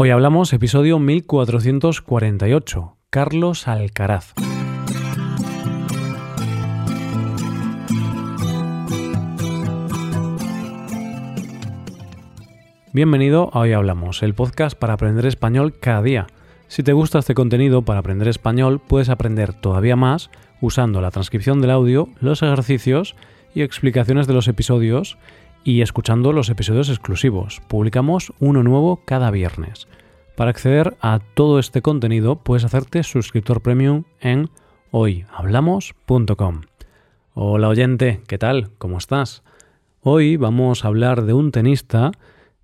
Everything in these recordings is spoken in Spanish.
Hoy hablamos episodio 1448, Carlos Alcaraz. Bienvenido a Hoy Hablamos, el podcast para aprender español cada día. Si te gusta este contenido para aprender español, puedes aprender todavía más usando la transcripción del audio, los ejercicios y explicaciones de los episodios y escuchando los episodios exclusivos. Publicamos uno nuevo cada viernes. Para acceder a todo este contenido puedes hacerte suscriptor premium en hoyhablamos.com. Hola oyente, ¿qué tal? ¿Cómo estás? Hoy vamos a hablar de un tenista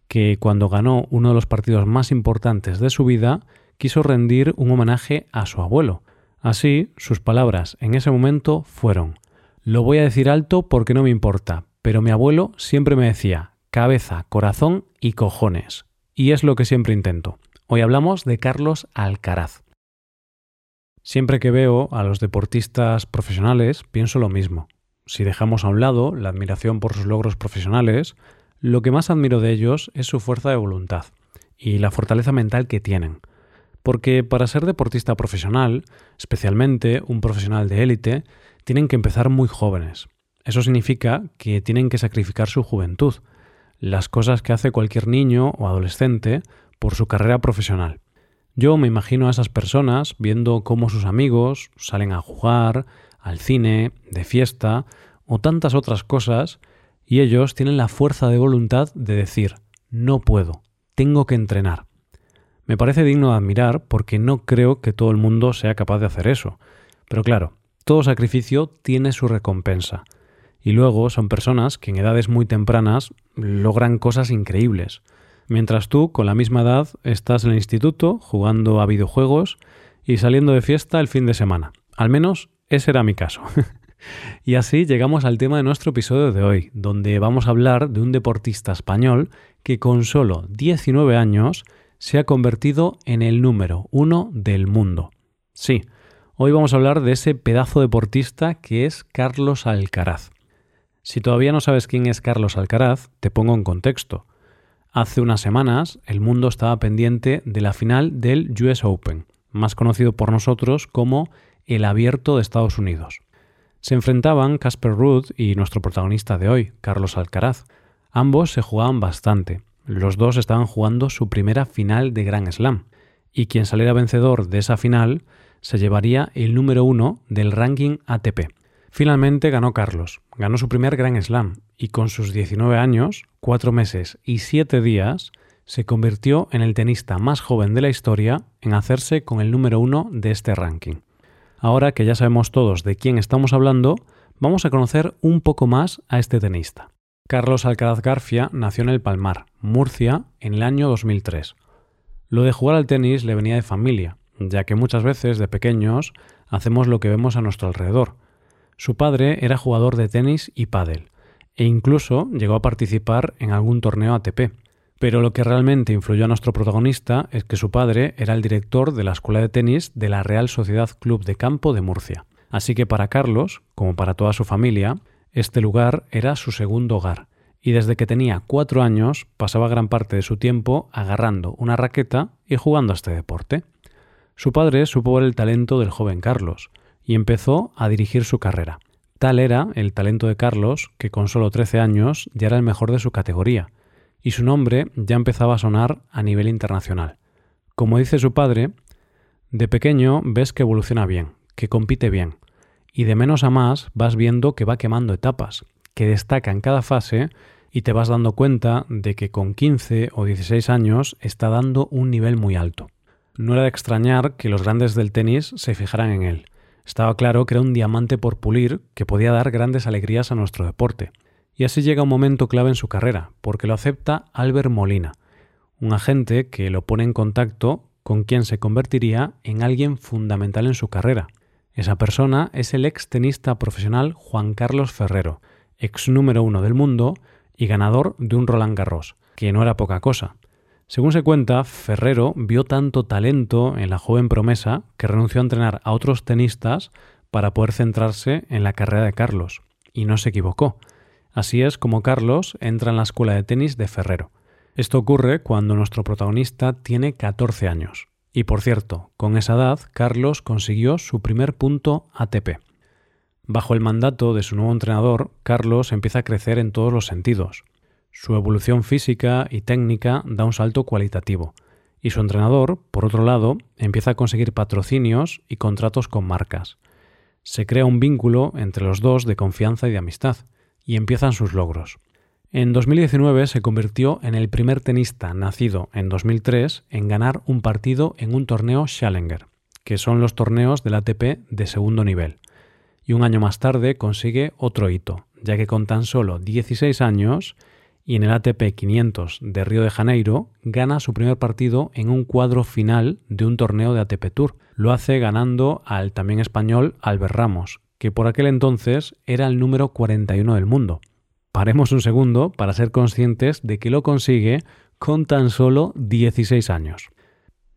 que cuando ganó uno de los partidos más importantes de su vida quiso rendir un homenaje a su abuelo. Así, sus palabras en ese momento fueron Lo voy a decir alto porque no me importa, pero mi abuelo siempre me decía cabeza, corazón y cojones. Y es lo que siempre intento. Hoy hablamos de Carlos Alcaraz. Siempre que veo a los deportistas profesionales pienso lo mismo. Si dejamos a un lado la admiración por sus logros profesionales, lo que más admiro de ellos es su fuerza de voluntad y la fortaleza mental que tienen. Porque para ser deportista profesional, especialmente un profesional de élite, tienen que empezar muy jóvenes. Eso significa que tienen que sacrificar su juventud, las cosas que hace cualquier niño o adolescente por su carrera profesional. Yo me imagino a esas personas viendo cómo sus amigos salen a jugar, al cine, de fiesta o tantas otras cosas, y ellos tienen la fuerza de voluntad de decir, no puedo, tengo que entrenar. Me parece digno de admirar porque no creo que todo el mundo sea capaz de hacer eso. Pero claro, todo sacrificio tiene su recompensa. Y luego son personas que en edades muy tempranas logran cosas increíbles. Mientras tú, con la misma edad, estás en el instituto jugando a videojuegos y saliendo de fiesta el fin de semana. Al menos ese era mi caso. y así llegamos al tema de nuestro episodio de hoy, donde vamos a hablar de un deportista español que con solo 19 años se ha convertido en el número uno del mundo. Sí, hoy vamos a hablar de ese pedazo deportista que es Carlos Alcaraz. Si todavía no sabes quién es Carlos Alcaraz, te pongo en contexto. Hace unas semanas el mundo estaba pendiente de la final del US Open, más conocido por nosotros como el Abierto de Estados Unidos. Se enfrentaban Casper Ruud y nuestro protagonista de hoy, Carlos Alcaraz. Ambos se jugaban bastante. Los dos estaban jugando su primera final de Grand Slam, y quien saliera vencedor de esa final se llevaría el número uno del ranking ATP. Finalmente ganó Carlos, ganó su primer Grand Slam y con sus 19 años, 4 meses y 7 días, se convirtió en el tenista más joven de la historia en hacerse con el número uno de este ranking. Ahora que ya sabemos todos de quién estamos hablando, vamos a conocer un poco más a este tenista. Carlos Alcaraz García nació en el Palmar, Murcia, en el año 2003. Lo de jugar al tenis le venía de familia, ya que muchas veces de pequeños hacemos lo que vemos a nuestro alrededor, su padre era jugador de tenis y pádel, e incluso llegó a participar en algún torneo ATP. Pero lo que realmente influyó a nuestro protagonista es que su padre era el director de la escuela de tenis de la Real Sociedad Club de Campo de Murcia. Así que para Carlos, como para toda su familia, este lugar era su segundo hogar, y desde que tenía cuatro años pasaba gran parte de su tiempo agarrando una raqueta y jugando a este deporte. Su padre supo ver el talento del joven Carlos, y empezó a dirigir su carrera. Tal era el talento de Carlos que con solo 13 años ya era el mejor de su categoría, y su nombre ya empezaba a sonar a nivel internacional. Como dice su padre, de pequeño ves que evoluciona bien, que compite bien, y de menos a más vas viendo que va quemando etapas, que destaca en cada fase y te vas dando cuenta de que con 15 o 16 años está dando un nivel muy alto. No era de extrañar que los grandes del tenis se fijaran en él, estaba claro que era un diamante por pulir que podía dar grandes alegrías a nuestro deporte. Y así llega un momento clave en su carrera, porque lo acepta Albert Molina, un agente que lo pone en contacto con quien se convertiría en alguien fundamental en su carrera. Esa persona es el ex tenista profesional Juan Carlos Ferrero, ex número uno del mundo y ganador de un Roland Garros, que no era poca cosa. Según se cuenta, Ferrero vio tanto talento en la joven promesa que renunció a entrenar a otros tenistas para poder centrarse en la carrera de Carlos. Y no se equivocó. Así es como Carlos entra en la escuela de tenis de Ferrero. Esto ocurre cuando nuestro protagonista tiene 14 años. Y por cierto, con esa edad, Carlos consiguió su primer punto ATP. Bajo el mandato de su nuevo entrenador, Carlos empieza a crecer en todos los sentidos. Su evolución física y técnica da un salto cualitativo. Y su entrenador, por otro lado, empieza a conseguir patrocinios y contratos con marcas. Se crea un vínculo entre los dos de confianza y de amistad, y empiezan sus logros. En 2019 se convirtió en el primer tenista nacido en 2003 en ganar un partido en un torneo Challenger, que son los torneos del ATP de segundo nivel. Y un año más tarde consigue otro hito, ya que con tan solo 16 años y en el ATP 500 de Río de Janeiro gana su primer partido en un cuadro final de un torneo de ATP Tour. Lo hace ganando al también español Albert Ramos, que por aquel entonces era el número 41 del mundo. Paremos un segundo para ser conscientes de que lo consigue con tan solo 16 años.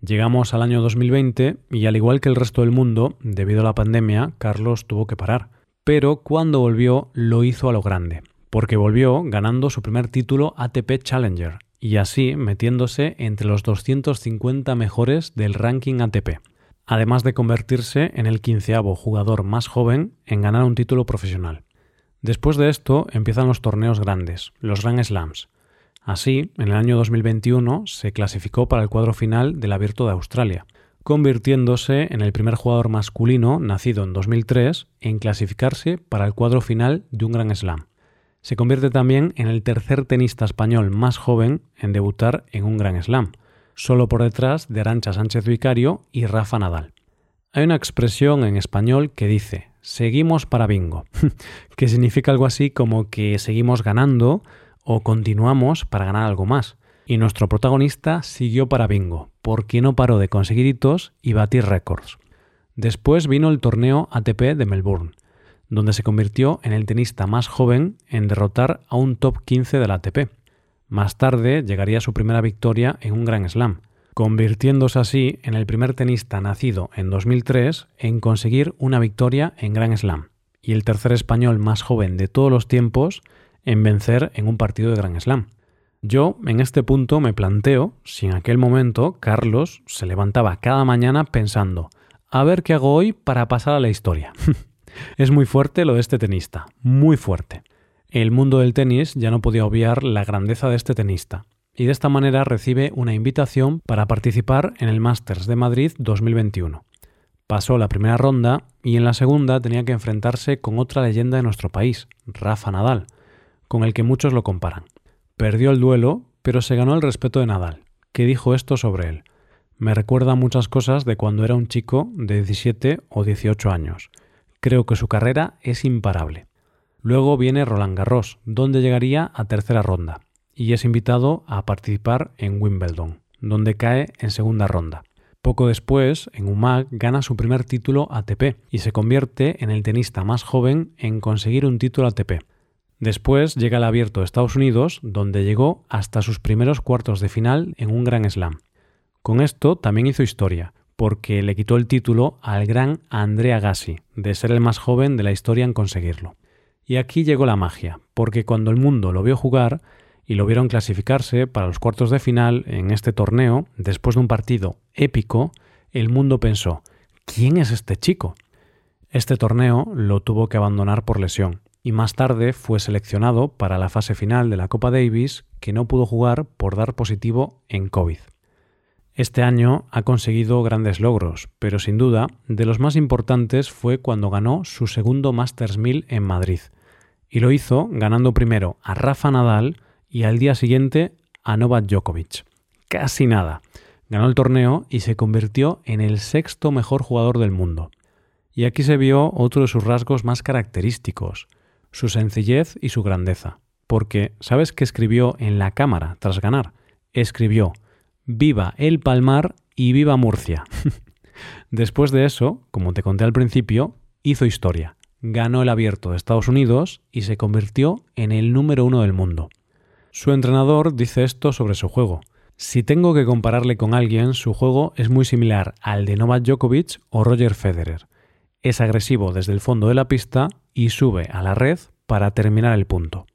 Llegamos al año 2020 y al igual que el resto del mundo, debido a la pandemia, Carlos tuvo que parar. Pero cuando volvió lo hizo a lo grande, porque volvió ganando su primer título ATP Challenger y así metiéndose entre los 250 mejores del ranking ATP, además de convertirse en el quinceavo jugador más joven en ganar un título profesional. Después de esto empiezan los torneos grandes, los Grand Slams. Así, en el año 2021 se clasificó para el cuadro final del Abierto de Australia, convirtiéndose en el primer jugador masculino nacido en 2003 en clasificarse para el cuadro final de un Grand Slam. Se convierte también en el tercer tenista español más joven en debutar en un Grand Slam, solo por detrás de Arancha Sánchez Vicario y Rafa Nadal. Hay una expresión en español que dice seguimos para bingo, que significa algo así como que seguimos ganando o continuamos para ganar algo más. Y nuestro protagonista siguió para bingo, porque no paró de conseguir hitos y batir récords. Después vino el torneo ATP de Melbourne, donde se convirtió en el tenista más joven en derrotar a un top 15 del ATP. Más tarde llegaría su primera victoria en un Grand Slam, convirtiéndose así en el primer tenista nacido en 2003 en conseguir una victoria en Grand Slam y el tercer español más joven de todos los tiempos en vencer en un partido de Grand Slam. Yo en este punto me planteo si en aquel momento Carlos se levantaba cada mañana pensando, a ver qué hago hoy para pasar a la historia. es muy fuerte lo de este tenista, muy fuerte. El mundo del tenis ya no podía obviar la grandeza de este tenista, y de esta manera recibe una invitación para participar en el Masters de Madrid 2021. Pasó la primera ronda y en la segunda tenía que enfrentarse con otra leyenda de nuestro país, Rafa Nadal, con el que muchos lo comparan. Perdió el duelo, pero se ganó el respeto de Nadal, que dijo esto sobre él. Me recuerda muchas cosas de cuando era un chico de 17 o 18 años. Creo que su carrera es imparable. Luego viene Roland Garros, donde llegaría a tercera ronda y es invitado a participar en Wimbledon, donde cae en segunda ronda. Poco después, en UMAG gana su primer título ATP y se convierte en el tenista más joven en conseguir un título ATP. Después llega al Abierto de Estados Unidos, donde llegó hasta sus primeros cuartos de final en un Grand Slam. Con esto también hizo historia, porque le quitó el título al gran Andrea Gassi, de ser el más joven de la historia en conseguirlo. Y aquí llegó la magia, porque cuando el mundo lo vio jugar, y lo vieron clasificarse para los cuartos de final en este torneo, después de un partido épico, el mundo pensó, ¿quién es este chico? Este torneo lo tuvo que abandonar por lesión y más tarde fue seleccionado para la fase final de la Copa Davis que no pudo jugar por dar positivo en COVID. Este año ha conseguido grandes logros, pero sin duda de los más importantes fue cuando ganó su segundo Masters 1000 en Madrid. Y lo hizo ganando primero a Rafa Nadal, y al día siguiente a Novak Djokovic. Casi nada. Ganó el torneo y se convirtió en el sexto mejor jugador del mundo. Y aquí se vio otro de sus rasgos más característicos, su sencillez y su grandeza. Porque, ¿sabes qué escribió en la cámara tras ganar? Escribió, Viva el Palmar y viva Murcia. Después de eso, como te conté al principio, hizo historia. Ganó el abierto de Estados Unidos y se convirtió en el número uno del mundo. Su entrenador dice esto sobre su juego. Si tengo que compararle con alguien, su juego es muy similar al de Novak Djokovic o Roger Federer. Es agresivo desde el fondo de la pista y sube a la red para terminar el punto.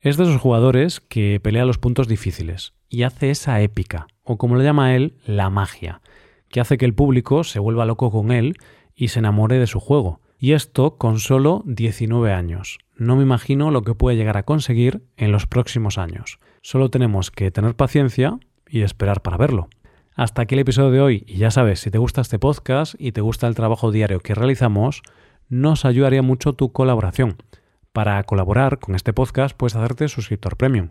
Es de esos jugadores que pelea los puntos difíciles y hace esa épica, o como lo llama él, la magia, que hace que el público se vuelva loco con él y se enamore de su juego. Y esto con solo 19 años. No me imagino lo que puede llegar a conseguir en los próximos años. Solo tenemos que tener paciencia y esperar para verlo. Hasta aquí el episodio de hoy y ya sabes, si te gusta este podcast y te gusta el trabajo diario que realizamos, nos ayudaría mucho tu colaboración. Para colaborar con este podcast puedes hacerte suscriptor premium.